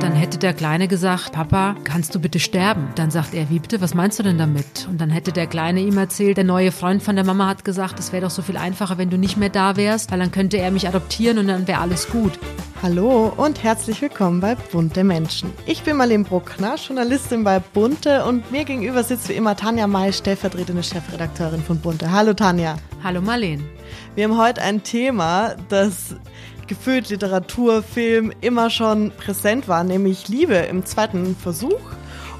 Dann hätte der Kleine gesagt, Papa, kannst du bitte sterben? Dann sagt er, wie bitte, was meinst du denn damit? Und dann hätte der Kleine ihm erzählt, der neue Freund von der Mama hat gesagt, es wäre doch so viel einfacher, wenn du nicht mehr da wärst, weil dann könnte er mich adoptieren und dann wäre alles gut. Hallo und herzlich willkommen bei Bunte Menschen. Ich bin Marlene Bruckner, Journalistin bei Bunte und mir gegenüber sitzt wie immer Tanja May, stellvertretende Chefredakteurin von Bunte. Hallo Tanja. Hallo Marlene. Wir haben heute ein Thema, das gefühlt Literatur, Film immer schon präsent war, nämlich Liebe im zweiten Versuch.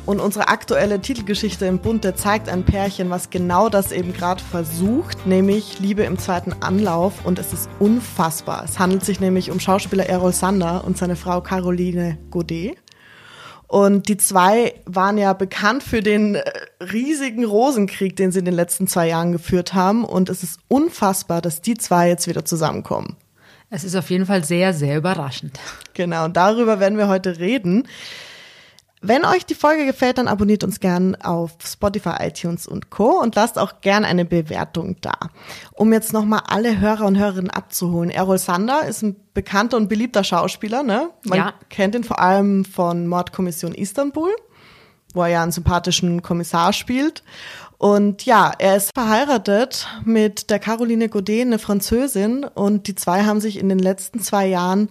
Und unsere aktuelle Titelgeschichte im Bunte zeigt ein Pärchen, was genau das eben gerade versucht, nämlich Liebe im zweiten Anlauf. Und es ist unfassbar. Es handelt sich nämlich um Schauspieler Errol Sander und seine Frau Caroline Godet. Und die zwei waren ja bekannt für den äh, riesigen Rosenkrieg, den sie in den letzten zwei Jahren geführt haben. Und es ist unfassbar, dass die zwei jetzt wieder zusammenkommen. Es ist auf jeden Fall sehr, sehr überraschend. Genau, und darüber werden wir heute reden. Wenn euch die Folge gefällt, dann abonniert uns gern auf Spotify, iTunes und Co. und lasst auch gern eine Bewertung da. Um jetzt nochmal alle Hörer und Hörerinnen abzuholen. Errol Sander ist ein bekannter und beliebter Schauspieler, ne? Man ja. kennt ihn vor allem von Mordkommission Istanbul, wo er ja einen sympathischen Kommissar spielt. Und ja, er ist verheiratet mit der Caroline Godet, eine Französin, und die zwei haben sich in den letzten zwei Jahren,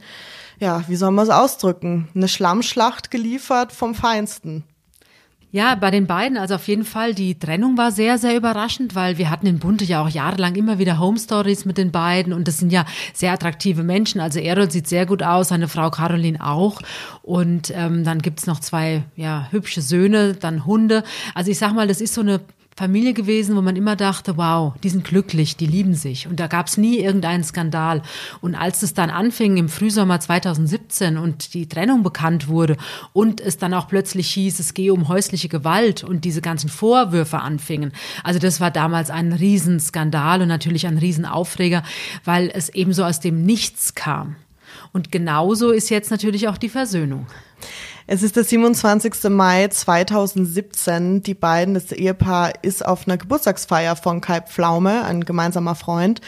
ja, wie soll man es ausdrücken, eine Schlammschlacht geliefert vom Feinsten. Ja, bei den beiden, also auf jeden Fall, die Trennung war sehr, sehr überraschend, weil wir hatten in Bunte ja auch jahrelang immer wieder Home Stories mit den beiden und das sind ja sehr attraktive Menschen. Also Errol sieht sehr gut aus, seine Frau Caroline auch. Und ähm, dann gibt's noch zwei ja, hübsche Söhne, dann Hunde. Also ich sag mal, das ist so eine Familie gewesen, wo man immer dachte, wow, die sind glücklich, die lieben sich. Und da gab es nie irgendeinen Skandal. Und als es dann anfing im Frühsommer 2017 und die Trennung bekannt wurde und es dann auch plötzlich hieß, es gehe um häusliche Gewalt und diese ganzen Vorwürfe anfingen, also das war damals ein Riesenskandal und natürlich ein Riesenaufreger, weil es eben so aus dem Nichts kam. Und genauso ist jetzt natürlich auch die Versöhnung. Es ist der 27. Mai 2017. Die beiden, das Ehepaar, ist auf einer Geburtstagsfeier von Kai Pflaume, ein gemeinsamer Freund.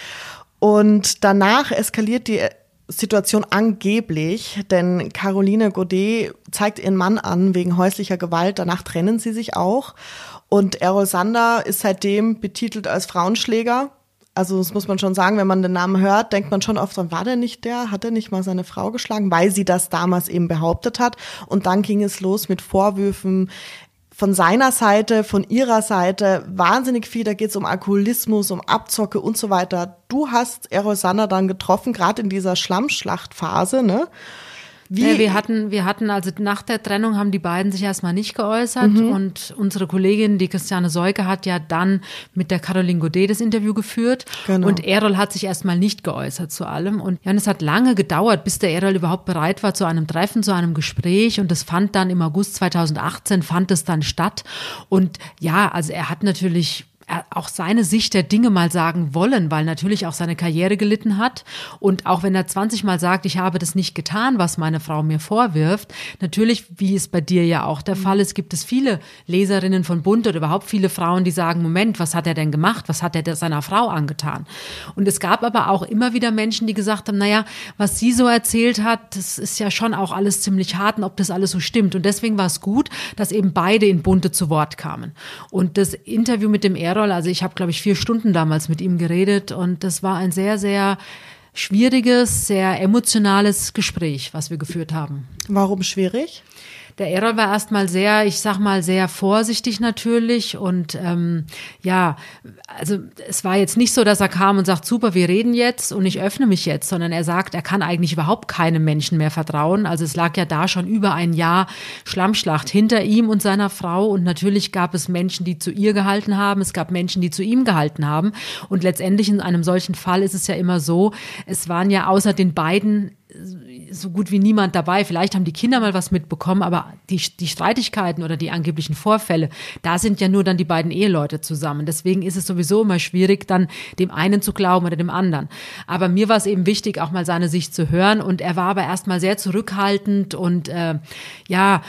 Und danach eskaliert die Situation angeblich, denn Caroline Godet zeigt ihren Mann an wegen häuslicher Gewalt. Danach trennen sie sich auch. Und Errol Sander ist seitdem betitelt als Frauenschläger also das muss man schon sagen, wenn man den Namen hört, denkt man schon oft, war der nicht der? Hat er nicht mal seine Frau geschlagen? Weil sie das damals eben behauptet hat. Und dann ging es los mit Vorwürfen von seiner Seite, von ihrer Seite, wahnsinnig viel. Da geht es um Alkoholismus, um Abzocke und so weiter. Du hast Errol Sander dann getroffen, gerade in dieser Schlammschlachtphase, ne? Wie? Ja, wir hatten, wir hatten also nach der Trennung haben die beiden sich erstmal nicht geäußert mhm. und unsere Kollegin, die Christiane Seuke, hat ja dann mit der Caroline Godet das Interview geführt genau. und Errol hat sich erstmal nicht geäußert zu allem und ja, und es hat lange gedauert, bis der Errol überhaupt bereit war zu einem Treffen, zu einem Gespräch und das fand dann im August 2018 fand es dann statt und ja, also er hat natürlich auch seine Sicht der Dinge mal sagen wollen, weil natürlich auch seine Karriere gelitten hat. Und auch wenn er 20 Mal sagt, ich habe das nicht getan, was meine Frau mir vorwirft, natürlich, wie es bei dir ja auch der mhm. Fall ist, gibt es viele Leserinnen von Bund oder überhaupt viele Frauen, die sagen, Moment, was hat er denn gemacht? Was hat er seiner Frau angetan? Und es gab aber auch immer wieder Menschen, die gesagt haben, naja, was sie so erzählt hat, das ist ja schon auch alles ziemlich hart und ob das alles so stimmt. Und deswegen war es gut, dass eben beide in Bunte zu Wort kamen. Und das Interview mit dem Erol Errol. Also ich habe, glaube ich, vier Stunden damals mit ihm geredet und das war ein sehr, sehr schwieriges, sehr emotionales Gespräch, was wir geführt haben. Warum schwierig? Der Errol war erstmal sehr, ich sag mal, sehr vorsichtig natürlich und ähm, ja, also es war jetzt nicht so, dass er kam und sagt, super, wir reden jetzt und ich öffne mich jetzt, sondern er sagt, er kann eigentlich überhaupt keinem Menschen mehr vertrauen. Also es lag ja da schon über ein Jahr Schlammschlacht hinter ihm und seiner Frau und natürlich gab es Menschen, die zu ihr gehalten haben, es gab Menschen, die zu ihm gehalten haben und letztendlich in einem solchen Fall ist es ja immer so, es waren ja außer den beiden so gut wie niemand dabei. Vielleicht haben die Kinder mal was mitbekommen, aber die, die Streitigkeiten oder die angeblichen Vorfälle, da sind ja nur dann die beiden Eheleute zusammen. Deswegen ist es sowieso immer schwierig, dann dem einen zu glauben oder dem anderen. Aber mir war es eben wichtig, auch mal seine Sicht zu hören. Und er war aber erstmal sehr zurückhaltend und äh, ja,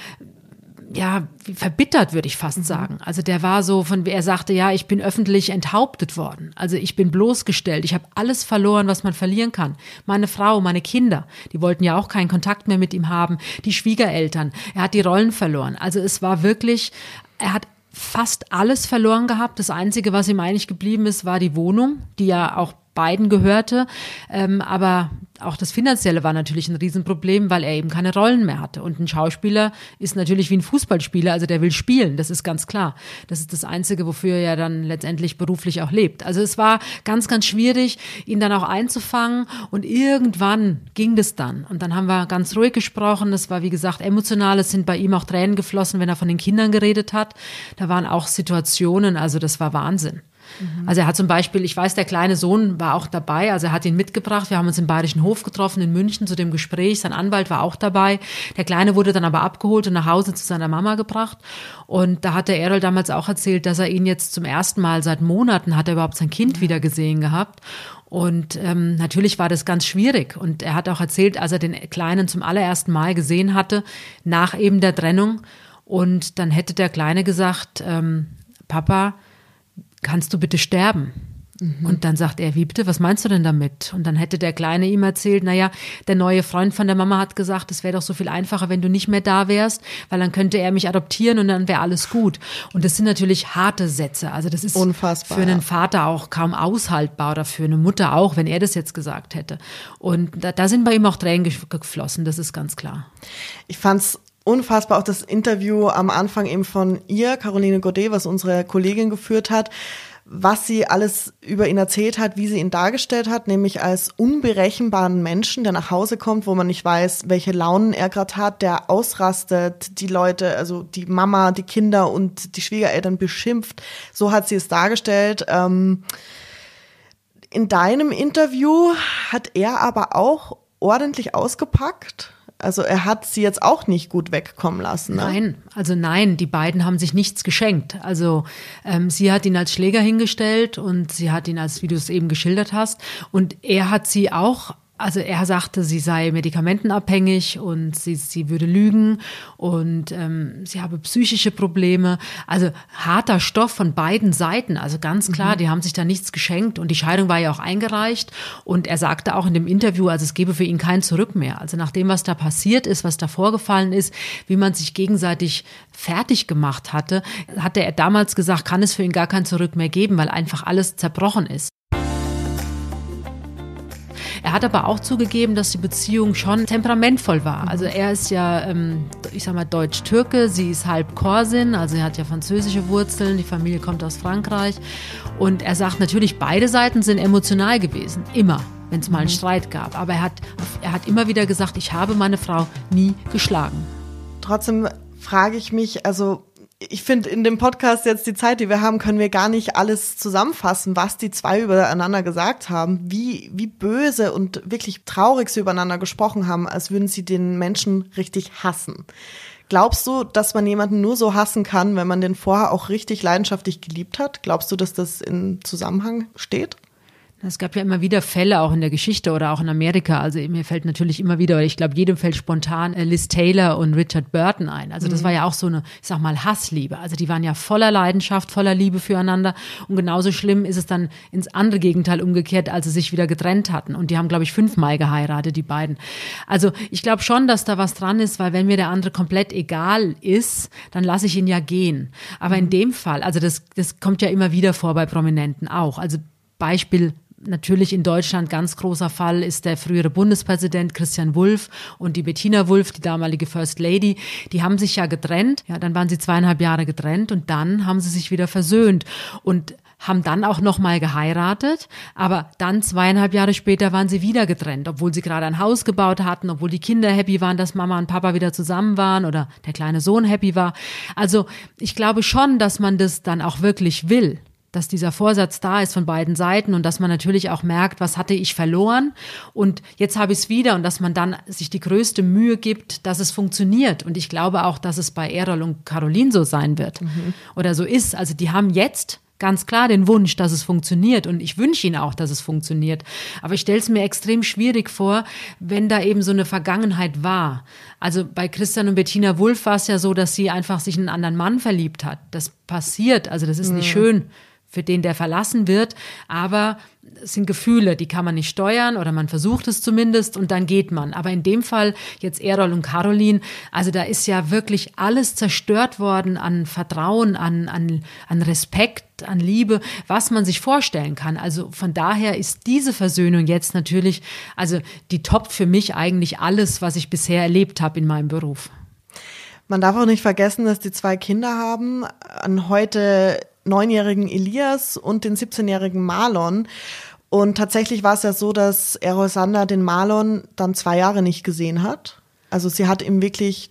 ja, verbittert, würde ich fast mhm. sagen. Also der war so von, er sagte, ja, ich bin öffentlich enthauptet worden. Also ich bin bloßgestellt. Ich habe alles verloren, was man verlieren kann. Meine Frau, meine Kinder, die wollten ja auch keinen Kontakt mehr mit ihm haben. Die Schwiegereltern. Er hat die Rollen verloren. Also es war wirklich, er hat fast alles verloren gehabt. Das Einzige, was ihm eigentlich geblieben ist, war die Wohnung, die ja auch beiden gehörte. Ähm, aber auch das Finanzielle war natürlich ein Riesenproblem, weil er eben keine Rollen mehr hatte. Und ein Schauspieler ist natürlich wie ein Fußballspieler, also der will spielen, das ist ganz klar. Das ist das Einzige, wofür er dann letztendlich beruflich auch lebt. Also es war ganz, ganz schwierig, ihn dann auch einzufangen. Und irgendwann ging das dann. Und dann haben wir ganz ruhig gesprochen. Das war, wie gesagt, emotional. Es sind bei ihm auch Tränen geflossen, wenn er von den Kindern geredet hat. Da waren auch Situationen, also das war Wahnsinn. Mhm. Also er hat zum Beispiel, ich weiß, der kleine Sohn war auch dabei, also er hat ihn mitgebracht. Wir haben uns im Bayerischen Hof getroffen in München zu dem Gespräch. Sein Anwalt war auch dabei. Der Kleine wurde dann aber abgeholt und nach Hause zu seiner Mama gebracht. Und da hat der Errol damals auch erzählt, dass er ihn jetzt zum ersten Mal seit Monaten hat er überhaupt sein Kind wieder gesehen gehabt. Und ähm, natürlich war das ganz schwierig. Und er hat auch erzählt, als er den Kleinen zum allerersten Mal gesehen hatte, nach eben der Trennung. Und dann hätte der Kleine gesagt, ähm, Papa, kannst du bitte sterben? Mhm. Und dann sagt er, wie bitte, was meinst du denn damit? Und dann hätte der Kleine ihm erzählt, naja, der neue Freund von der Mama hat gesagt, es wäre doch so viel einfacher, wenn du nicht mehr da wärst, weil dann könnte er mich adoptieren und dann wäre alles gut. Und das sind natürlich harte Sätze. Also das ist Unfassbar, für einen Vater auch kaum aushaltbar oder für eine Mutter auch, wenn er das jetzt gesagt hätte. Und da, da sind bei ihm auch Tränen geflossen, das ist ganz klar. Ich fand's unfassbar auch das Interview am Anfang eben von ihr, Caroline Godet, was unsere Kollegin geführt hat, was sie alles über ihn erzählt hat, wie sie ihn dargestellt hat, nämlich als unberechenbaren Menschen, der nach Hause kommt, wo man nicht weiß, welche Launen er gerade hat, der ausrastet, die Leute, also die Mama, die Kinder und die Schwiegereltern beschimpft. So hat sie es dargestellt. Ähm, in deinem Interview hat er aber auch ordentlich ausgepackt also er hat sie jetzt auch nicht gut wegkommen lassen. Ne? Nein, also nein, die beiden haben sich nichts geschenkt. Also ähm, sie hat ihn als Schläger hingestellt und sie hat ihn als, wie du es eben geschildert hast, und er hat sie auch also er sagte, sie sei medikamentenabhängig und sie, sie würde lügen und ähm, sie habe psychische Probleme. Also harter Stoff von beiden Seiten. Also ganz klar, mhm. die haben sich da nichts geschenkt und die Scheidung war ja auch eingereicht. Und er sagte auch in dem Interview, also es gebe für ihn kein Zurück mehr. Also nach dem, was da passiert ist, was da vorgefallen ist, wie man sich gegenseitig fertig gemacht hatte, hatte er damals gesagt, kann es für ihn gar kein Zurück mehr geben, weil einfach alles zerbrochen ist. Er hat aber auch zugegeben, dass die Beziehung schon temperamentvoll war. Also er ist ja, ähm, ich sag mal, Deutsch-Türke, sie ist halb Korsin, also er hat ja französische Wurzeln, die Familie kommt aus Frankreich. Und er sagt natürlich, beide Seiten sind emotional gewesen, immer wenn es mal einen mhm. Streit gab. Aber er hat, er hat immer wieder gesagt, ich habe meine Frau nie geschlagen. Trotzdem frage ich mich, also ich finde, in dem Podcast jetzt die Zeit, die wir haben, können wir gar nicht alles zusammenfassen, was die zwei übereinander gesagt haben, wie, wie böse und wirklich traurig sie übereinander gesprochen haben, als würden sie den Menschen richtig hassen. Glaubst du, dass man jemanden nur so hassen kann, wenn man den vorher auch richtig leidenschaftlich geliebt hat? Glaubst du, dass das in Zusammenhang steht? Es gab ja immer wieder Fälle, auch in der Geschichte oder auch in Amerika. Also mir fällt natürlich immer wieder, oder ich glaube, jedem fällt spontan äh, Liz Taylor und Richard Burton ein. Also das mhm. war ja auch so eine, ich sag mal, Hassliebe. Also die waren ja voller Leidenschaft, voller Liebe füreinander. Und genauso schlimm ist es dann ins andere Gegenteil umgekehrt, als sie sich wieder getrennt hatten. Und die haben, glaube ich, fünfmal geheiratet, die beiden. Also ich glaube schon, dass da was dran ist, weil wenn mir der andere komplett egal ist, dann lasse ich ihn ja gehen. Aber mhm. in dem Fall, also das, das kommt ja immer wieder vor bei Prominenten auch. Also Beispiel Natürlich in Deutschland ganz großer Fall ist der frühere Bundespräsident Christian Wulff und die Bettina Wulff, die damalige First Lady. Die haben sich ja getrennt. Ja, dann waren sie zweieinhalb Jahre getrennt und dann haben sie sich wieder versöhnt und haben dann auch noch mal geheiratet, aber dann zweieinhalb Jahre später waren sie wieder getrennt, obwohl sie gerade ein Haus gebaut hatten, obwohl die Kinder happy waren, dass Mama und Papa wieder zusammen waren oder der kleine Sohn happy war. Also ich glaube schon, dass man das dann auch wirklich will dass dieser Vorsatz da ist von beiden Seiten und dass man natürlich auch merkt, was hatte ich verloren und jetzt habe ich es wieder und dass man dann sich die größte Mühe gibt, dass es funktioniert. Und ich glaube auch, dass es bei Errol und Caroline so sein wird mhm. oder so ist. Also die haben jetzt ganz klar den Wunsch, dass es funktioniert und ich wünsche ihnen auch, dass es funktioniert. Aber ich stelle es mir extrem schwierig vor, wenn da eben so eine Vergangenheit war. Also bei Christian und Bettina Wulff war es ja so, dass sie einfach sich in einen anderen Mann verliebt hat. Das passiert, also das ist nicht mhm. schön für den, der verlassen wird, aber es sind Gefühle, die kann man nicht steuern oder man versucht es zumindest und dann geht man. Aber in dem Fall jetzt Errol und Caroline, also da ist ja wirklich alles zerstört worden an Vertrauen, an, an, an Respekt, an Liebe, was man sich vorstellen kann. Also von daher ist diese Versöhnung jetzt natürlich, also die toppt für mich eigentlich alles, was ich bisher erlebt habe in meinem Beruf. Man darf auch nicht vergessen, dass die zwei Kinder haben. An heute neunjährigen Elias und den 17-jährigen Marlon. Und tatsächlich war es ja so, dass Errol Sander den Marlon dann zwei Jahre nicht gesehen hat. Also sie hat ihm wirklich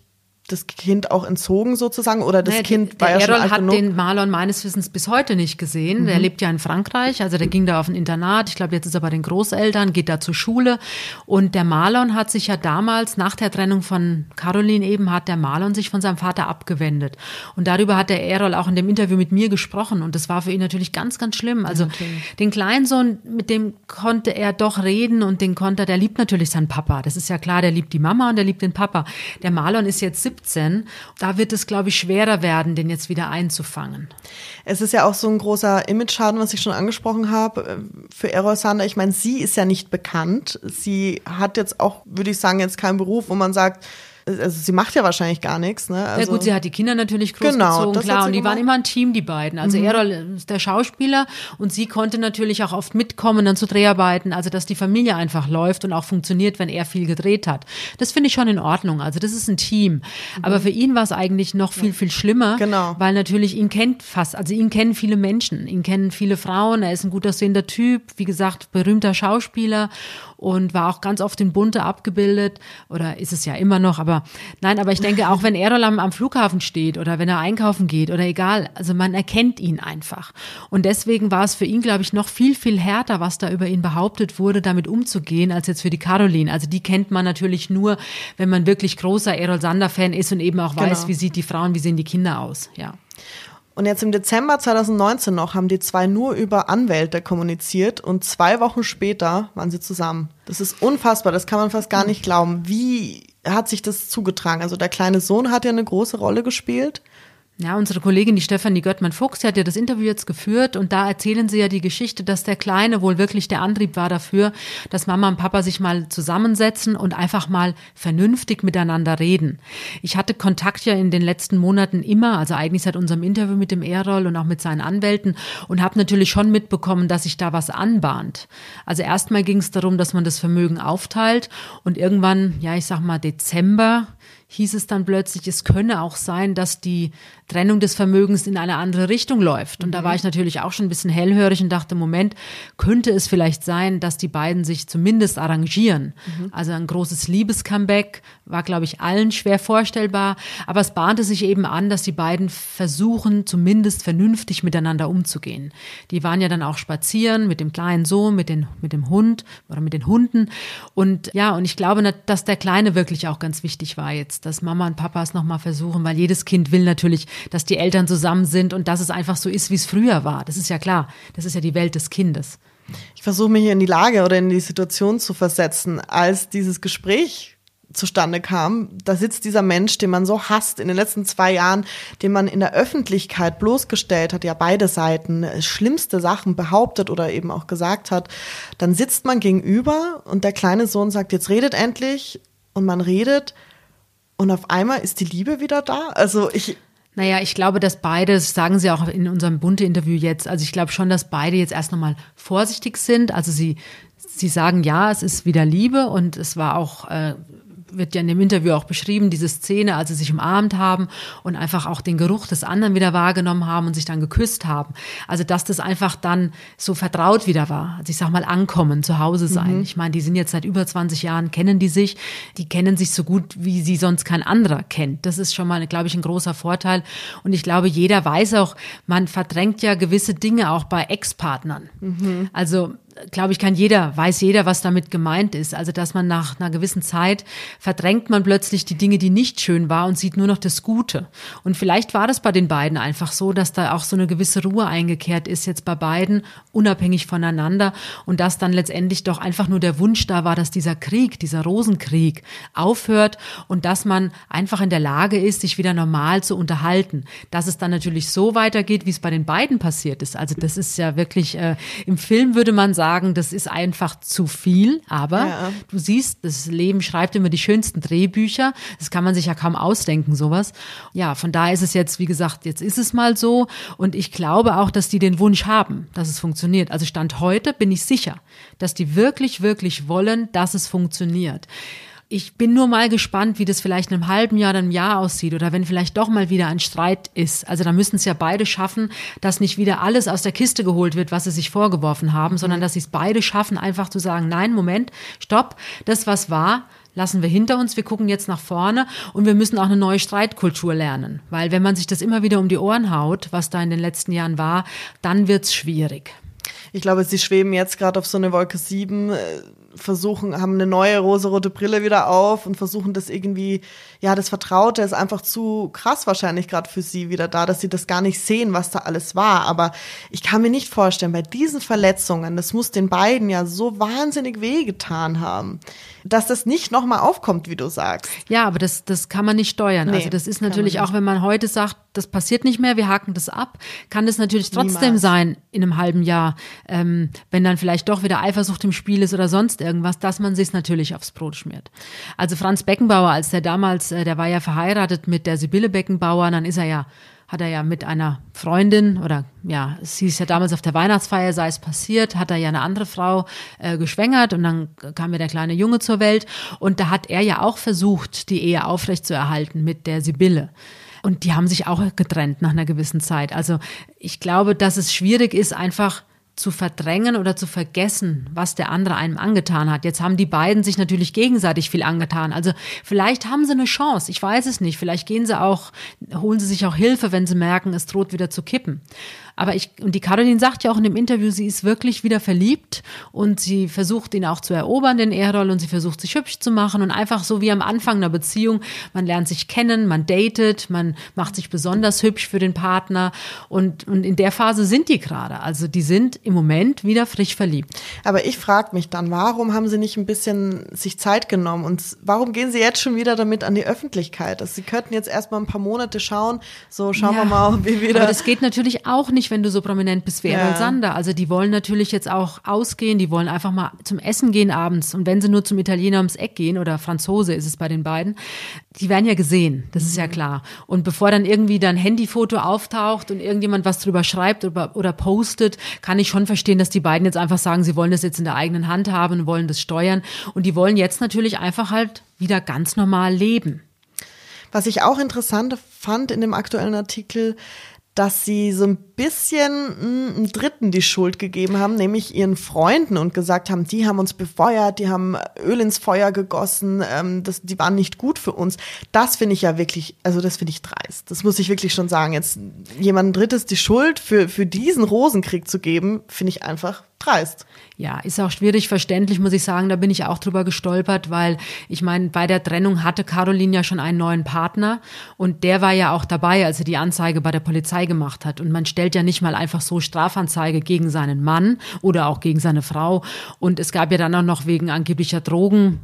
das Kind auch entzogen sozusagen oder das naja, Kind war der ja Errol schon alt hat genug. den Marlon meines Wissens bis heute nicht gesehen. Mhm. Der lebt ja in Frankreich, also der ging da auf ein Internat. Ich glaube, jetzt ist er bei den Großeltern, geht da zur Schule. Und der Marlon hat sich ja damals nach der Trennung von Caroline eben hat der Marlon sich von seinem Vater abgewendet. Und darüber hat der Errol auch in dem Interview mit mir gesprochen. Und das war für ihn natürlich ganz, ganz schlimm. Also ja, den Kleinsohn, mit dem konnte er doch reden und den konnte, der liebt natürlich seinen Papa. Das ist ja klar, der liebt die Mama und der liebt den Papa. Der Marlon ist jetzt 17 17. Da wird es, glaube ich, schwerer werden, den jetzt wieder einzufangen. Es ist ja auch so ein großer Image-Schaden, was ich schon angesprochen habe, äh, für Errol Sander. Ich meine, sie ist ja nicht bekannt. Sie hat jetzt auch, würde ich sagen, jetzt keinen Beruf, wo man sagt, also sie macht ja wahrscheinlich gar nichts. Ne? Also ja gut, sie hat die Kinder natürlich großgezogen, genau, klar. Und die gemacht. waren immer ein Team, die beiden. Also mhm. Errol ist der Schauspieler und sie konnte natürlich auch oft mitkommen dann zu Dreharbeiten, also dass die Familie einfach läuft und auch funktioniert, wenn er viel gedreht hat. Das finde ich schon in Ordnung. Also das ist ein Team. Mhm. Aber für ihn war es eigentlich noch viel, viel schlimmer, genau. weil natürlich ihn kennt fast, also ihn kennen viele Menschen, ihn kennen viele Frauen, er ist ein gut aussehender Typ, wie gesagt, berühmter Schauspieler und war auch ganz oft in Bunte abgebildet oder ist es ja immer noch, aber nein, aber ich denke, auch wenn Errol am, am Flughafen steht oder wenn er einkaufen geht oder egal, also man erkennt ihn einfach. Und deswegen war es für ihn, glaube ich, noch viel, viel härter, was da über ihn behauptet wurde, damit umzugehen, als jetzt für die Caroline. Also die kennt man natürlich nur, wenn man wirklich großer Errol Sander-Fan ist und eben auch weiß, genau. wie sieht die Frauen, wie sehen die Kinder aus, ja. Und jetzt im Dezember 2019 noch haben die zwei nur über Anwälte kommuniziert und zwei Wochen später waren sie zusammen. Das ist unfassbar, das kann man fast gar nicht glauben. Wie hat sich das zugetragen? Also der kleine Sohn hat ja eine große Rolle gespielt. Ja, unsere Kollegin, die Stefanie Göttmann-Fuchs, die hat ja das Interview jetzt geführt und da erzählen sie ja die Geschichte, dass der Kleine wohl wirklich der Antrieb war dafür, dass Mama und Papa sich mal zusammensetzen und einfach mal vernünftig miteinander reden. Ich hatte Kontakt ja in den letzten Monaten immer, also eigentlich seit unserem Interview mit dem Errol und auch mit seinen Anwälten und habe natürlich schon mitbekommen, dass sich da was anbahnt. Also erstmal ging es darum, dass man das Vermögen aufteilt und irgendwann, ja, ich sag mal Dezember, hieß es dann plötzlich, es könne auch sein, dass die Trennung des Vermögens in eine andere Richtung läuft. Und mhm. da war ich natürlich auch schon ein bisschen hellhörig und dachte, Moment, könnte es vielleicht sein, dass die beiden sich zumindest arrangieren. Mhm. Also ein großes Liebescomeback war, glaube ich, allen schwer vorstellbar. Aber es bahnte sich eben an, dass die beiden versuchen, zumindest vernünftig miteinander umzugehen. Die waren ja dann auch spazieren mit dem kleinen Sohn, mit, den, mit dem Hund oder mit den Hunden. Und ja, und ich glaube, dass der Kleine wirklich auch ganz wichtig war jetzt dass Mama und Papa es nochmal versuchen, weil jedes Kind will natürlich, dass die Eltern zusammen sind und dass es einfach so ist, wie es früher war. Das ist ja klar. Das ist ja die Welt des Kindes. Ich versuche mich in die Lage oder in die Situation zu versetzen, als dieses Gespräch zustande kam, da sitzt dieser Mensch, den man so hasst in den letzten zwei Jahren, den man in der Öffentlichkeit bloßgestellt hat, ja beide Seiten schlimmste Sachen behauptet oder eben auch gesagt hat, dann sitzt man gegenüber und der kleine Sohn sagt, jetzt redet endlich und man redet und auf einmal ist die Liebe wieder da. Also ich. Naja, ich glaube, dass beide, das sagen sie auch in unserem Bunte-Interview jetzt, also ich glaube schon, dass beide jetzt erst nochmal vorsichtig sind. Also sie, sie sagen, ja, es ist wieder Liebe und es war auch äh, wird ja in dem Interview auch beschrieben, diese Szene, als sie sich umarmt haben und einfach auch den Geruch des anderen wieder wahrgenommen haben und sich dann geküsst haben. Also, dass das einfach dann so vertraut wieder war. Also ich sag mal, ankommen, zu Hause sein. Mhm. Ich meine, die sind jetzt seit über 20 Jahren, kennen die sich, die kennen sich so gut, wie sie sonst kein anderer kennt. Das ist schon mal, glaube ich, ein großer Vorteil. Und ich glaube, jeder weiß auch, man verdrängt ja gewisse Dinge auch bei Ex-Partnern. Mhm. Also, glaube ich, kann jeder, weiß jeder, was damit gemeint ist. Also, dass man nach einer gewissen Zeit verdrängt man plötzlich die Dinge, die nicht schön war und sieht nur noch das Gute. Und vielleicht war das bei den beiden einfach so, dass da auch so eine gewisse Ruhe eingekehrt ist jetzt bei beiden, unabhängig voneinander und dass dann letztendlich doch einfach nur der Wunsch da war, dass dieser Krieg, dieser Rosenkrieg aufhört und dass man einfach in der Lage ist, sich wieder normal zu unterhalten. Dass es dann natürlich so weitergeht, wie es bei den beiden passiert ist. Also das ist ja wirklich, äh, im Film würde man sagen, das ist einfach zu viel, aber ja. du siehst, das Leben schreibt immer die schönsten Drehbücher. Das kann man sich ja kaum ausdenken, sowas. Ja, von daher ist es jetzt, wie gesagt, jetzt ist es mal so und ich glaube auch, dass die den Wunsch haben, dass es funktioniert. Also Stand heute bin ich sicher, dass die wirklich, wirklich wollen, dass es funktioniert. Ich bin nur mal gespannt, wie das vielleicht in einem halben Jahr, einem Jahr aussieht oder wenn vielleicht doch mal wieder ein Streit ist. Also da müssen es ja beide schaffen, dass nicht wieder alles aus der Kiste geholt wird, was sie sich vorgeworfen haben, mhm. sondern dass sie es beide schaffen, einfach zu sagen, nein, Moment, stopp, das was war, lassen wir hinter uns, wir gucken jetzt nach vorne und wir müssen auch eine neue Streitkultur lernen. Weil wenn man sich das immer wieder um die Ohren haut, was da in den letzten Jahren war, dann wird's schwierig. Ich glaube, sie schweben jetzt gerade auf so eine Wolke 7 versuchen, haben eine neue rosarote Brille wieder auf und versuchen das irgendwie, ja, das Vertraute ist einfach zu krass wahrscheinlich gerade für sie wieder da, dass sie das gar nicht sehen, was da alles war. Aber ich kann mir nicht vorstellen, bei diesen Verletzungen, das muss den beiden ja so wahnsinnig wehgetan haben, dass das nicht nochmal aufkommt, wie du sagst. Ja, aber das, das kann man nicht steuern. Nee, also das ist natürlich auch, wenn man heute sagt, das passiert nicht mehr, wir haken das ab, kann das natürlich trotzdem Niemals. sein in einem halben Jahr, ähm, wenn dann vielleicht doch wieder Eifersucht im Spiel ist oder sonst irgendwas, dass man sich natürlich aufs Brot schmiert. Also Franz Beckenbauer, als der damals, äh, der war ja verheiratet mit der Sibylle Beckenbauer, dann ist er ja hat er ja mit einer Freundin oder ja, es hieß ja damals auf der Weihnachtsfeier, sei es passiert, hat er ja eine andere Frau äh, geschwängert und dann kam ja der kleine Junge zur Welt und da hat er ja auch versucht, die Ehe aufrechtzuerhalten mit der Sibylle. Und die haben sich auch getrennt nach einer gewissen Zeit. Also ich glaube, dass es schwierig ist, einfach zu verdrängen oder zu vergessen, was der andere einem angetan hat. Jetzt haben die beiden sich natürlich gegenseitig viel angetan. Also vielleicht haben sie eine Chance. Ich weiß es nicht. Vielleicht gehen sie auch, holen sie sich auch Hilfe, wenn sie merken, es droht wieder zu kippen. Aber ich, und die Caroline sagt ja auch in dem Interview, sie ist wirklich wieder verliebt und sie versucht ihn auch zu erobern, den Errol, und sie versucht sich hübsch zu machen und einfach so wie am Anfang einer Beziehung. Man lernt sich kennen, man datet, man macht sich besonders hübsch für den Partner und, und in der Phase sind die gerade. Also die sind im Moment wieder frisch verliebt. Aber ich frage mich dann, warum haben sie nicht ein bisschen sich Zeit genommen und warum gehen sie jetzt schon wieder damit an die Öffentlichkeit? Also sie könnten jetzt erstmal ein paar Monate schauen, so schauen ja, wir mal, wie wieder. Aber das geht natürlich auch nicht, wenn du so prominent bist wie Errol Sander. Also die wollen natürlich jetzt auch ausgehen, die wollen einfach mal zum Essen gehen abends. Und wenn sie nur zum Italiener ums Eck gehen oder Franzose ist es bei den beiden, die werden ja gesehen, das ist ja mhm. klar. Und bevor dann irgendwie dein Handyfoto auftaucht und irgendjemand was drüber schreibt oder, oder postet, kann ich schon verstehen, dass die beiden jetzt einfach sagen, sie wollen das jetzt in der eigenen Hand haben und wollen das steuern. Und die wollen jetzt natürlich einfach halt wieder ganz normal leben. Was ich auch interessant fand in dem aktuellen Artikel, dass sie so ein bisschen hm, einem Dritten die Schuld gegeben haben, nämlich ihren Freunden und gesagt haben, die haben uns befeuert, die haben Öl ins Feuer gegossen, ähm, das, die waren nicht gut für uns. Das finde ich ja wirklich, also das finde ich dreist. Das muss ich wirklich schon sagen. Jetzt jemand Drittes die Schuld für, für diesen Rosenkrieg zu geben, finde ich einfach dreist. Ja, ist auch schwierig verständlich, muss ich sagen. Da bin ich auch drüber gestolpert, weil ich meine, bei der Trennung hatte Caroline ja schon einen neuen Partner und der war ja auch dabei, als er die Anzeige bei der Polizei gemacht hat. Und man stellt ja nicht mal einfach so Strafanzeige gegen seinen Mann oder auch gegen seine Frau. Und es gab ja dann auch noch wegen angeblicher Drogen,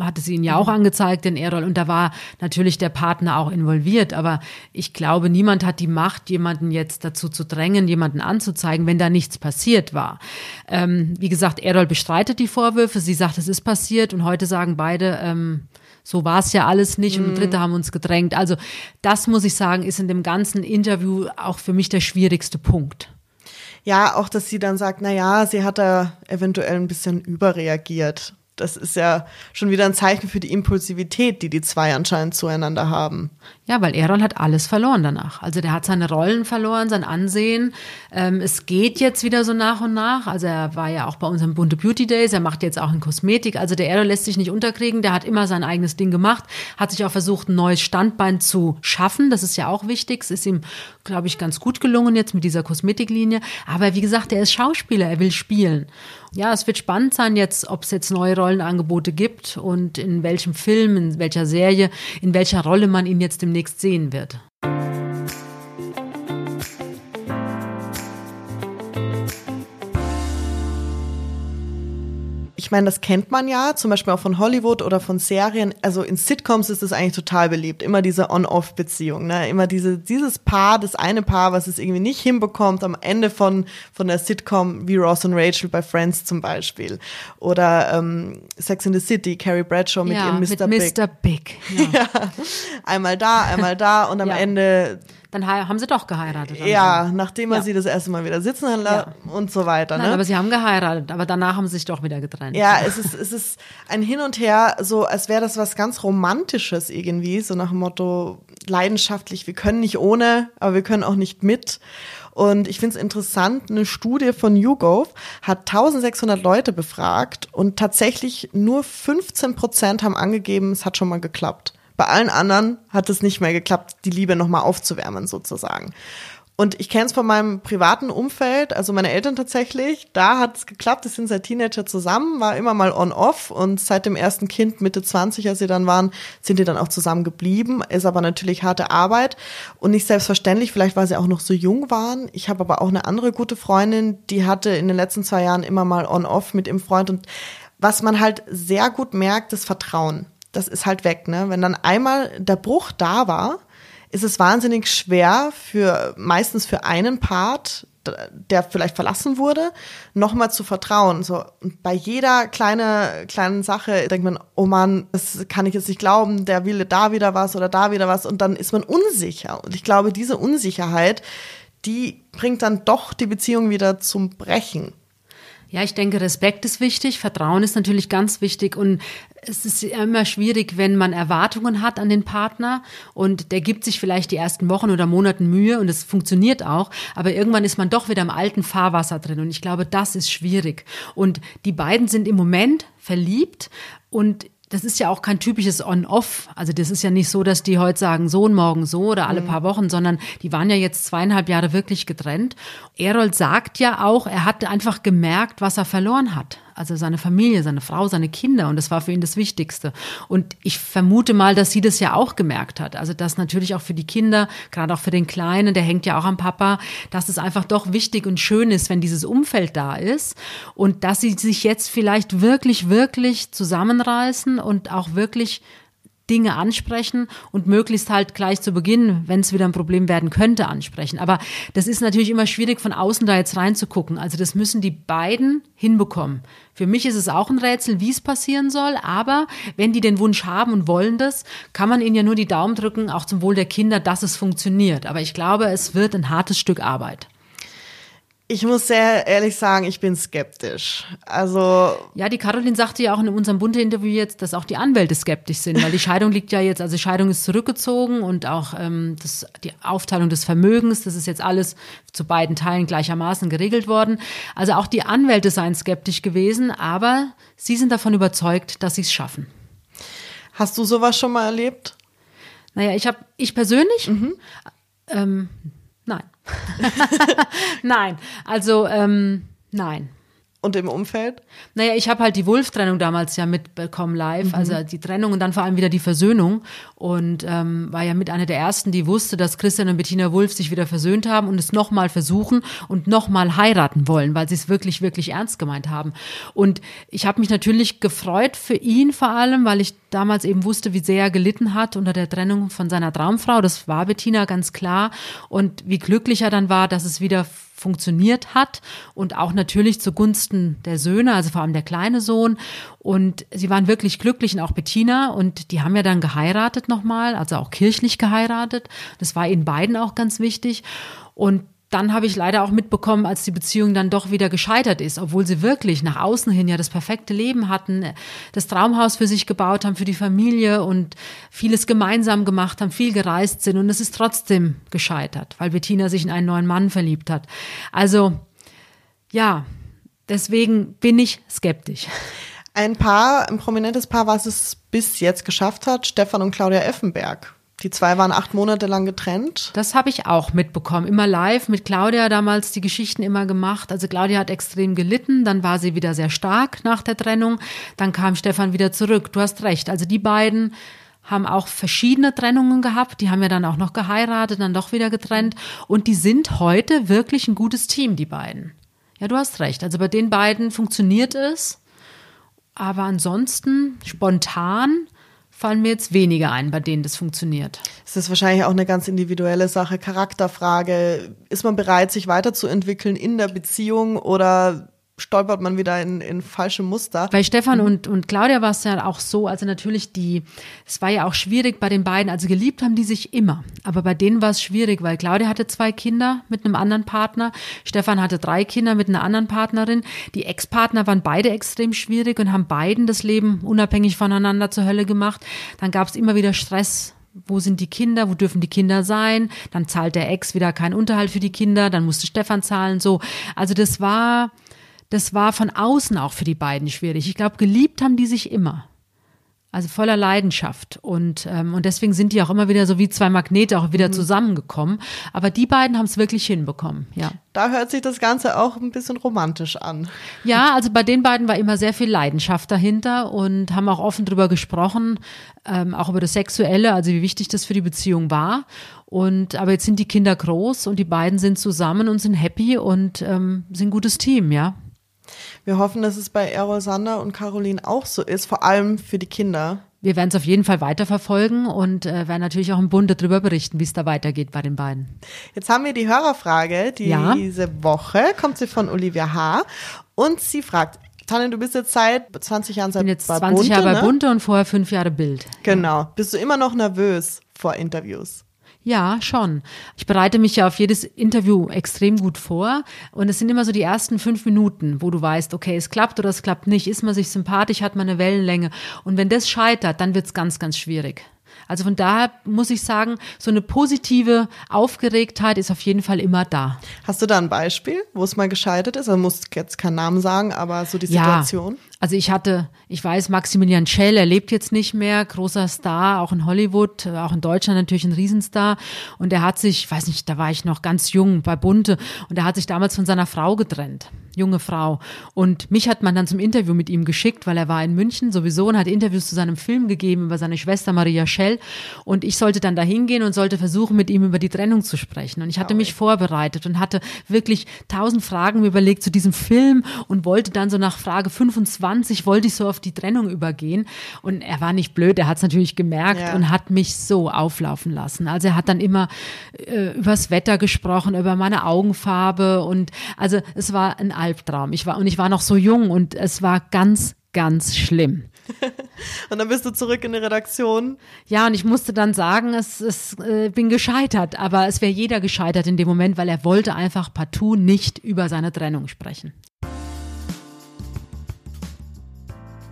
hatte sie ihn ja auch angezeigt, den Errol. Und da war natürlich der Partner auch involviert. Aber ich glaube, niemand hat die Macht, jemanden jetzt dazu zu drängen, jemanden anzuzeigen, wenn da nichts passiert war. Ähm, wie gesagt, Errol bestreitet die Vorwürfe. Sie sagt, es ist passiert. Und heute sagen beide, ähm, so war es ja alles nicht und mm. Dritte haben uns gedrängt. Also das muss ich sagen, ist in dem ganzen Interview auch für mich der schwierigste Punkt. Ja, auch dass sie dann sagt, na ja, sie hat da eventuell ein bisschen überreagiert. das ist ja schon wieder ein Zeichen für die Impulsivität, die die zwei anscheinend zueinander haben. Ja, weil Errol hat alles verloren danach. Also der hat seine Rollen verloren, sein Ansehen. Ähm, es geht jetzt wieder so nach und nach. Also er war ja auch bei unserem Bunte Beauty Days. Er macht jetzt auch in Kosmetik. Also der Errol lässt sich nicht unterkriegen. Der hat immer sein eigenes Ding gemacht, hat sich auch versucht, ein neues Standbein zu schaffen. Das ist ja auch wichtig. Es ist ihm, glaube ich, ganz gut gelungen jetzt mit dieser Kosmetiklinie. Aber wie gesagt, er ist Schauspieler. Er will spielen. Ja, es wird spannend sein jetzt, ob es jetzt neue Rollenangebote gibt und in welchem Film, in welcher Serie, in welcher Rolle man ihn jetzt demnächst sehen wird. Ich meine, das kennt man ja, zum Beispiel auch von Hollywood oder von Serien. Also in Sitcoms ist es eigentlich total beliebt. Immer diese On-Off-Beziehung, ne? Immer diese, dieses Paar, das eine Paar, was es irgendwie nicht hinbekommt am Ende von, von der Sitcom, wie Ross und Rachel bei Friends zum Beispiel. Oder ähm, Sex in the City, Carrie Bradshaw mit ja, ihrem Mr. Mit Mr. Big. Big. Ja. ja. Einmal da, einmal da und am ja. Ende dann haben sie doch geheiratet. Ja, nachdem er ja. sie das erste Mal wieder sitzen hat ja. und so weiter. Nein, ne? aber sie haben geheiratet, aber danach haben sie sich doch wieder getrennt. Ja, es ist, es ist ein Hin und Her, so als wäre das was ganz Romantisches irgendwie, so nach dem Motto leidenschaftlich, wir können nicht ohne, aber wir können auch nicht mit. Und ich finde es interessant, eine Studie von YouGov hat 1600 Leute befragt und tatsächlich nur 15 Prozent haben angegeben, es hat schon mal geklappt. Bei allen anderen hat es nicht mehr geklappt, die Liebe nochmal aufzuwärmen sozusagen. Und ich kenne es von meinem privaten Umfeld, also meine Eltern tatsächlich. Da hat es geklappt, die sind seit Teenager zusammen, war immer mal on-off und seit dem ersten Kind, Mitte 20, als sie dann waren, sind die dann auch zusammen geblieben. Ist aber natürlich harte Arbeit und nicht selbstverständlich, vielleicht weil sie auch noch so jung waren. Ich habe aber auch eine andere gute Freundin, die hatte in den letzten zwei Jahren immer mal on-off mit ihrem Freund und was man halt sehr gut merkt, ist Vertrauen das ist halt weg, ne? Wenn dann einmal der Bruch da war, ist es wahnsinnig schwer für, meistens für einen Part, der vielleicht verlassen wurde, nochmal zu vertrauen. So, bei jeder kleine, kleinen Sache denkt man, oh Mann, das kann ich jetzt nicht glauben, der will da wieder was oder da wieder was und dann ist man unsicher. Und ich glaube, diese Unsicherheit, die bringt dann doch die Beziehung wieder zum Brechen. Ja, ich denke, Respekt ist wichtig, Vertrauen ist natürlich ganz wichtig und es ist immer schwierig, wenn man Erwartungen hat an den Partner und der gibt sich vielleicht die ersten Wochen oder Monaten Mühe und es funktioniert auch, aber irgendwann ist man doch wieder im alten Fahrwasser drin und ich glaube, das ist schwierig. Und die beiden sind im Moment verliebt und das ist ja auch kein typisches On-Off. Also das ist ja nicht so, dass die heute sagen so und morgen so oder alle mhm. paar Wochen, sondern die waren ja jetzt zweieinhalb Jahre wirklich getrennt. Erold sagt ja auch, er hat einfach gemerkt, was er verloren hat also seine Familie, seine Frau, seine Kinder. Und das war für ihn das Wichtigste. Und ich vermute mal, dass sie das ja auch gemerkt hat. Also dass natürlich auch für die Kinder, gerade auch für den Kleinen, der hängt ja auch am Papa, dass es einfach doch wichtig und schön ist, wenn dieses Umfeld da ist. Und dass sie sich jetzt vielleicht wirklich, wirklich zusammenreißen und auch wirklich Dinge ansprechen und möglichst halt gleich zu Beginn, wenn es wieder ein Problem werden könnte, ansprechen. Aber das ist natürlich immer schwierig, von außen da jetzt reinzugucken. Also das müssen die beiden hinbekommen. Für mich ist es auch ein Rätsel, wie es passieren soll. Aber wenn die den Wunsch haben und wollen das, kann man ihnen ja nur die Daumen drücken, auch zum Wohl der Kinder, dass es funktioniert. Aber ich glaube, es wird ein hartes Stück Arbeit. Ich muss sehr ehrlich sagen, ich bin skeptisch. Also ja, die Caroline sagte ja auch in unserem bunte Interview jetzt, dass auch die Anwälte skeptisch sind, weil die Scheidung liegt ja jetzt, also die Scheidung ist zurückgezogen und auch ähm, das, die Aufteilung des Vermögens, das ist jetzt alles zu beiden Teilen gleichermaßen geregelt worden. Also auch die Anwälte seien skeptisch gewesen, aber sie sind davon überzeugt, dass sie es schaffen. Hast du sowas schon mal erlebt? Naja, ich habe, ich persönlich, mhm. ähm, nein. nein, also ähm, nein. Und im Umfeld? Naja, ich habe halt die Wulf-Trennung damals ja mitbekommen live, mhm. also die Trennung und dann vor allem wieder die Versöhnung und ähm, war ja mit einer der ersten, die wusste, dass Christian und Bettina Wulf sich wieder versöhnt haben und es nochmal versuchen und nochmal heiraten wollen, weil sie es wirklich, wirklich ernst gemeint haben. Und ich habe mich natürlich gefreut für ihn vor allem, weil ich damals eben wusste, wie sehr er gelitten hat unter der Trennung von seiner Traumfrau. Das war Bettina ganz klar. Und wie glücklich er dann war, dass es wieder funktioniert hat und auch natürlich zugunsten der Söhne, also vor allem der kleine Sohn. Und sie waren wirklich glücklich und auch Bettina und die haben ja dann geheiratet nochmal, also auch kirchlich geheiratet. Das war ihnen beiden auch ganz wichtig. Und dann habe ich leider auch mitbekommen, als die Beziehung dann doch wieder gescheitert ist, obwohl sie wirklich nach außen hin ja das perfekte Leben hatten, das Traumhaus für sich gebaut haben, für die Familie und vieles gemeinsam gemacht haben, viel gereist sind und es ist trotzdem gescheitert, weil Bettina sich in einen neuen Mann verliebt hat. Also ja, deswegen bin ich skeptisch. Ein Paar, ein prominentes Paar, was es bis jetzt geschafft hat, Stefan und Claudia Effenberg. Die zwei waren acht Monate lang getrennt. Das habe ich auch mitbekommen. Immer live mit Claudia damals die Geschichten immer gemacht. Also Claudia hat extrem gelitten, dann war sie wieder sehr stark nach der Trennung. Dann kam Stefan wieder zurück. Du hast recht. Also die beiden haben auch verschiedene Trennungen gehabt. Die haben ja dann auch noch geheiratet, dann doch wieder getrennt. Und die sind heute wirklich ein gutes Team, die beiden. Ja, du hast recht. Also bei den beiden funktioniert es. Aber ansonsten spontan fallen mir jetzt weniger ein, bei denen das funktioniert. Es ist wahrscheinlich auch eine ganz individuelle Sache, Charakterfrage. Ist man bereit, sich weiterzuentwickeln in der Beziehung oder stolpert man wieder in, in falsche Muster. Bei Stefan und, und Claudia war es ja auch so, also natürlich die, es war ja auch schwierig bei den beiden, also geliebt haben die sich immer, aber bei denen war es schwierig, weil Claudia hatte zwei Kinder mit einem anderen Partner, Stefan hatte drei Kinder mit einer anderen Partnerin, die Ex-Partner waren beide extrem schwierig und haben beiden das Leben unabhängig voneinander zur Hölle gemacht. Dann gab es immer wieder Stress wo sind die Kinder, wo dürfen die Kinder sein, dann zahlt der Ex wieder keinen Unterhalt für die Kinder, dann musste Stefan zahlen, so. Also das war, das war von außen auch für die beiden schwierig. Ich glaube, geliebt haben die sich immer. Also voller Leidenschaft. Und, ähm, und deswegen sind die auch immer wieder so wie zwei Magnete auch wieder mhm. zusammengekommen. Aber die beiden haben es wirklich hinbekommen, ja. Da hört sich das Ganze auch ein bisschen romantisch an. Ja, also bei den beiden war immer sehr viel Leidenschaft dahinter und haben auch offen drüber gesprochen, ähm, auch über das Sexuelle, also wie wichtig das für die Beziehung war. Und aber jetzt sind die Kinder groß und die beiden sind zusammen und sind happy und ähm, sind ein gutes Team, ja. Wir hoffen, dass es bei Errol Sander und Caroline auch so ist, vor allem für die Kinder. Wir werden es auf jeden Fall weiterverfolgen und äh, werden natürlich auch im Bunde darüber berichten, wie es da weitergeht bei den beiden. Jetzt haben wir die Hörerfrage. Die ja. Diese Woche kommt sie von Olivia H. Und sie fragt, Tannen, du bist jetzt seit 20 Jahren seit bin jetzt 20 Bunte, Jahre bei ne? Bunte und vorher fünf Jahre Bild. Genau. Bist du immer noch nervös vor Interviews? Ja, schon. Ich bereite mich ja auf jedes Interview extrem gut vor. Und es sind immer so die ersten fünf Minuten, wo du weißt, okay, es klappt oder es klappt nicht. Ist man sich sympathisch, hat man eine Wellenlänge. Und wenn das scheitert, dann wird's ganz, ganz schwierig. Also von daher muss ich sagen, so eine positive Aufgeregtheit ist auf jeden Fall immer da. Hast du da ein Beispiel, wo es mal gescheitert ist? Also musst jetzt keinen Namen sagen, aber so die Situation? Ja. Also ich hatte, ich weiß, Maximilian Schell, er lebt jetzt nicht mehr, großer Star, auch in Hollywood, auch in Deutschland natürlich ein Riesenstar. Und er hat sich, weiß nicht, da war ich noch ganz jung bei Bunte und er hat sich damals von seiner Frau getrennt junge Frau. Und mich hat man dann zum Interview mit ihm geschickt, weil er war in München sowieso und hat Interviews zu seinem Film gegeben über seine Schwester Maria Schell. Und ich sollte dann da hingehen und sollte versuchen, mit ihm über die Trennung zu sprechen. Und ich hatte mich vorbereitet und hatte wirklich tausend Fragen überlegt zu diesem Film und wollte dann so nach Frage 25 wollte ich so auf die Trennung übergehen. Und er war nicht blöd, er hat es natürlich gemerkt ja. und hat mich so auflaufen lassen. Also er hat dann immer äh, übers Wetter gesprochen, über meine Augenfarbe und also es war ein Albtraum. Ich war, und ich war noch so jung und es war ganz, ganz schlimm. und dann bist du zurück in die Redaktion. Ja, und ich musste dann sagen, es, es äh, bin gescheitert, aber es wäre jeder gescheitert in dem Moment, weil er wollte einfach partout nicht über seine Trennung sprechen.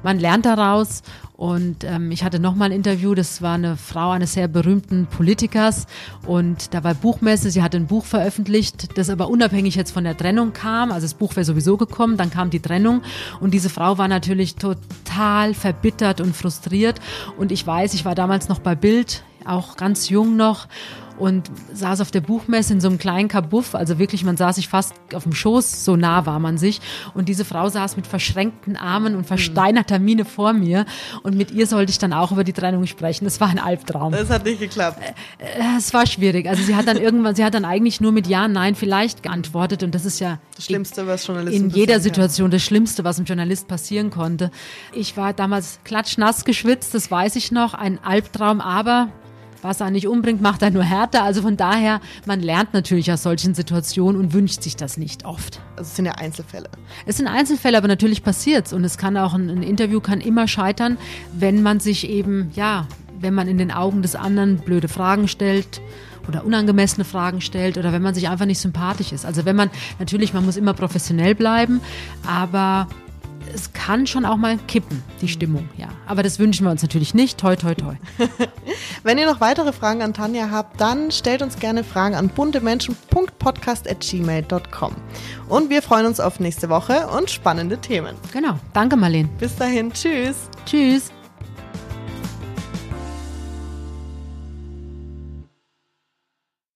Man lernt daraus und ähm, ich hatte nochmal ein Interview, das war eine Frau eines sehr berühmten Politikers. Und da war Buchmesse, sie hatte ein Buch veröffentlicht, das aber unabhängig jetzt von der Trennung kam. Also das Buch wäre sowieso gekommen, dann kam die Trennung. Und diese Frau war natürlich total verbittert und frustriert. Und ich weiß, ich war damals noch bei Bild, auch ganz jung noch und saß auf der Buchmesse in so einem kleinen Kabuff, also wirklich, man saß sich fast auf dem Schoß, so nah war man sich. Und diese Frau saß mit verschränkten Armen und versteinerter Miene vor mir. Und mit ihr sollte ich dann auch über die Trennung sprechen. Das war ein Albtraum. Das hat nicht geklappt. Äh, äh, es war schwierig. Also sie hat dann irgendwann, sie hat dann eigentlich nur mit Ja, Nein, vielleicht geantwortet. Und das ist ja das Schlimmste, was Journalisten in jeder Situation das Schlimmste, was einem Journalist passieren konnte. Ich war damals klatschnass geschwitzt, das weiß ich noch, ein Albtraum, aber was er nicht umbringt, macht er nur härter. Also von daher, man lernt natürlich aus solchen Situationen und wünscht sich das nicht oft. Also es sind ja Einzelfälle. Es sind Einzelfälle, aber natürlich passiert es. Und es kann auch, ein, ein Interview kann immer scheitern, wenn man sich eben, ja, wenn man in den Augen des anderen blöde Fragen stellt oder unangemessene Fragen stellt oder wenn man sich einfach nicht sympathisch ist. Also wenn man, natürlich, man muss immer professionell bleiben, aber es kann schon auch mal kippen, die Stimmung, ja. Aber das wünschen wir uns natürlich nicht. Toi, toi, toi. Wenn ihr noch weitere Fragen an Tanja habt, dann stellt uns gerne Fragen an buntemenschen.podcast.gmail.com. Und wir freuen uns auf nächste Woche und spannende Themen. Genau. Danke, Marlene. Bis dahin. Tschüss. Tschüss.